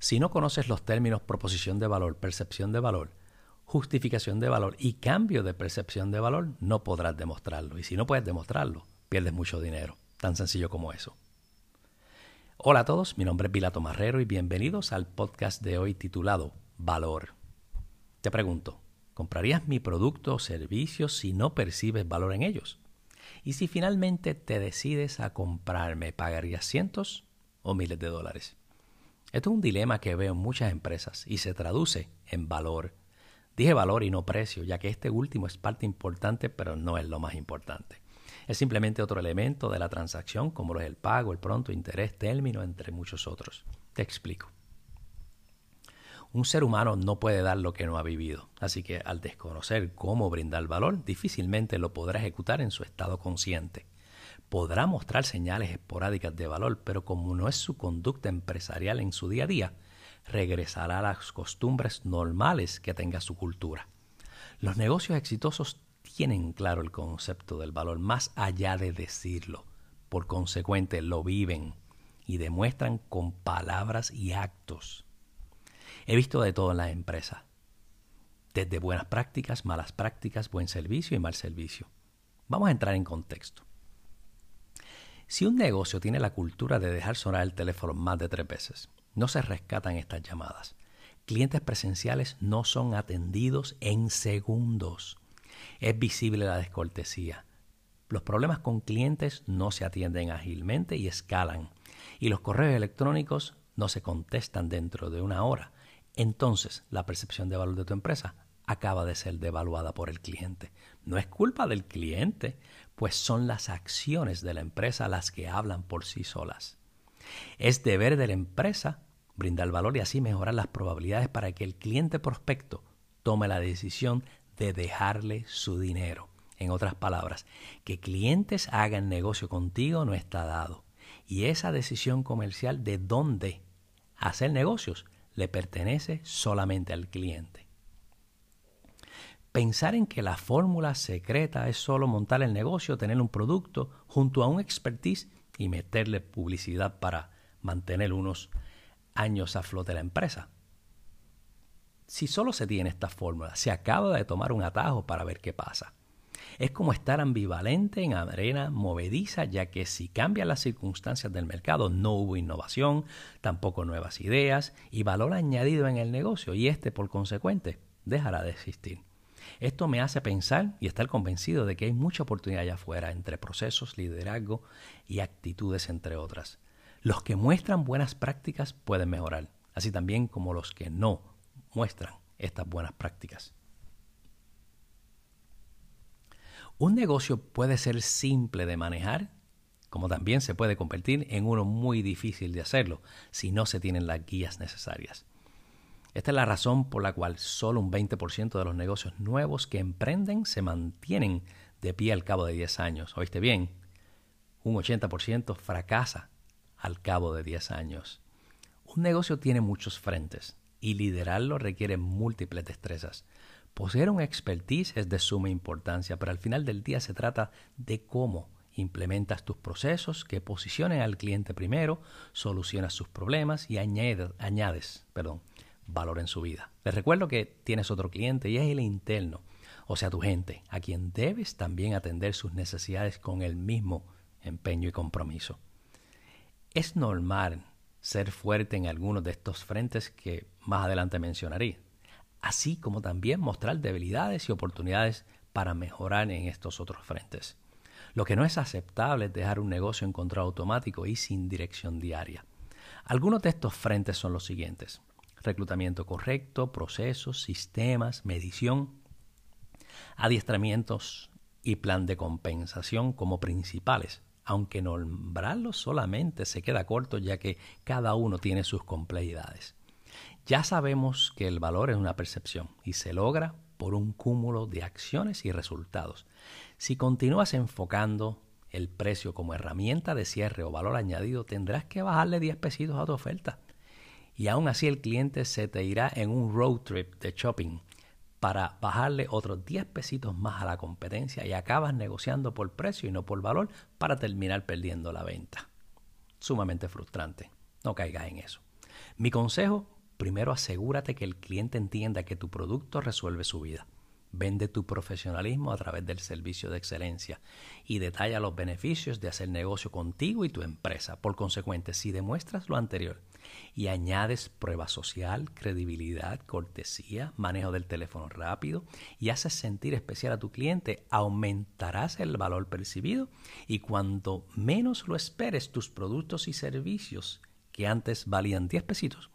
Si no conoces los términos proposición de valor, percepción de valor, justificación de valor y cambio de percepción de valor, no podrás demostrarlo. Y si no puedes demostrarlo, pierdes mucho dinero. Tan sencillo como eso. Hola a todos, mi nombre es Pilato Marrero y bienvenidos al podcast de hoy titulado Valor. Te pregunto, ¿comprarías mi producto o servicio si no percibes valor en ellos? Y si finalmente te decides a comprarme, ¿pagarías cientos o miles de dólares? Esto es un dilema que veo en muchas empresas y se traduce en valor. Dije valor y no precio, ya que este último es parte importante, pero no es lo más importante. Es simplemente otro elemento de la transacción, como lo es el pago, el pronto, interés, término, entre muchos otros. Te explico. Un ser humano no puede dar lo que no ha vivido, así que al desconocer cómo brindar valor, difícilmente lo podrá ejecutar en su estado consciente. Podrá mostrar señales esporádicas de valor, pero como no es su conducta empresarial en su día a día, regresará a las costumbres normales que tenga su cultura. Los negocios exitosos tienen claro el concepto del valor más allá de decirlo. Por consecuente, lo viven y demuestran con palabras y actos. He visto de todo en las empresas, desde buenas prácticas, malas prácticas, buen servicio y mal servicio. Vamos a entrar en contexto. Si un negocio tiene la cultura de dejar sonar el teléfono más de tres veces, no se rescatan estas llamadas. Clientes presenciales no son atendidos en segundos es visible la descortesía. Los problemas con clientes no se atienden ágilmente y escalan. Y los correos electrónicos no se contestan dentro de una hora. Entonces, la percepción de valor de tu empresa acaba de ser devaluada por el cliente. No es culpa del cliente, pues son las acciones de la empresa las que hablan por sí solas. Es deber de la empresa brindar valor y así mejorar las probabilidades para que el cliente prospecto tome la decisión de dejarle su dinero. En otras palabras, que clientes hagan negocio contigo no está dado. Y esa decisión comercial de dónde hacer negocios le pertenece solamente al cliente. Pensar en que la fórmula secreta es solo montar el negocio, tener un producto junto a un expertise y meterle publicidad para mantener unos años a flote la empresa si solo se tiene esta fórmula, se acaba de tomar un atajo para ver qué pasa. Es como estar ambivalente en arena movediza, ya que si cambian las circunstancias del mercado, no hubo innovación, tampoco nuevas ideas y valor añadido en el negocio, y este, por consecuente, dejará de existir. Esto me hace pensar y estar convencido de que hay mucha oportunidad allá afuera entre procesos, liderazgo y actitudes, entre otras. Los que muestran buenas prácticas pueden mejorar, así también como los que no muestran estas buenas prácticas. Un negocio puede ser simple de manejar, como también se puede convertir en uno muy difícil de hacerlo si no se tienen las guías necesarias. Esta es la razón por la cual solo un 20% de los negocios nuevos que emprenden se mantienen de pie al cabo de 10 años. ¿Oíste bien? Un 80% fracasa al cabo de 10 años. Un negocio tiene muchos frentes y liderarlo requiere múltiples destrezas. Poseer un expertise es de suma importancia, pero al final del día se trata de cómo implementas tus procesos que posicionen al cliente primero, solucionas sus problemas y añades, añades perdón, valor en su vida. Les recuerdo que tienes otro cliente y es el interno, o sea, tu gente, a quien debes también atender sus necesidades con el mismo empeño y compromiso. Es normal ser fuerte en algunos de estos frentes que más adelante mencionaré, así como también mostrar debilidades y oportunidades para mejorar en estos otros frentes. Lo que no es aceptable es dejar un negocio en control automático y sin dirección diaria. Algunos de estos frentes son los siguientes. Reclutamiento correcto, procesos, sistemas, medición, adiestramientos y plan de compensación como principales aunque nombrarlo solamente se queda corto ya que cada uno tiene sus complejidades. Ya sabemos que el valor es una percepción y se logra por un cúmulo de acciones y resultados. Si continúas enfocando el precio como herramienta de cierre o valor añadido, tendrás que bajarle 10 pesitos a tu oferta. Y aún así el cliente se te irá en un road trip de shopping para bajarle otros 10 pesitos más a la competencia y acabas negociando por precio y no por valor para terminar perdiendo la venta. Sumamente frustrante. No caigas en eso. Mi consejo, primero asegúrate que el cliente entienda que tu producto resuelve su vida. Vende tu profesionalismo a través del servicio de excelencia y detalla los beneficios de hacer negocio contigo y tu empresa. Por consecuente, si demuestras lo anterior y añades prueba social, credibilidad, cortesía, manejo del teléfono rápido y haces sentir especial a tu cliente, aumentarás el valor percibido y cuando menos lo esperes, tus productos y servicios que antes valían 10 pesitos,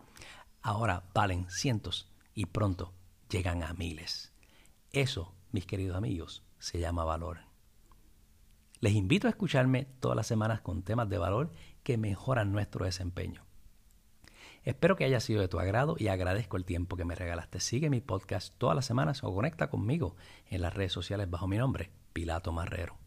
ahora valen cientos y pronto llegan a miles. Eso, mis queridos amigos, se llama valor. Les invito a escucharme todas las semanas con temas de valor que mejoran nuestro desempeño. Espero que haya sido de tu agrado y agradezco el tiempo que me regalaste. Sigue mi podcast todas las semanas o conecta conmigo en las redes sociales bajo mi nombre, Pilato Marrero.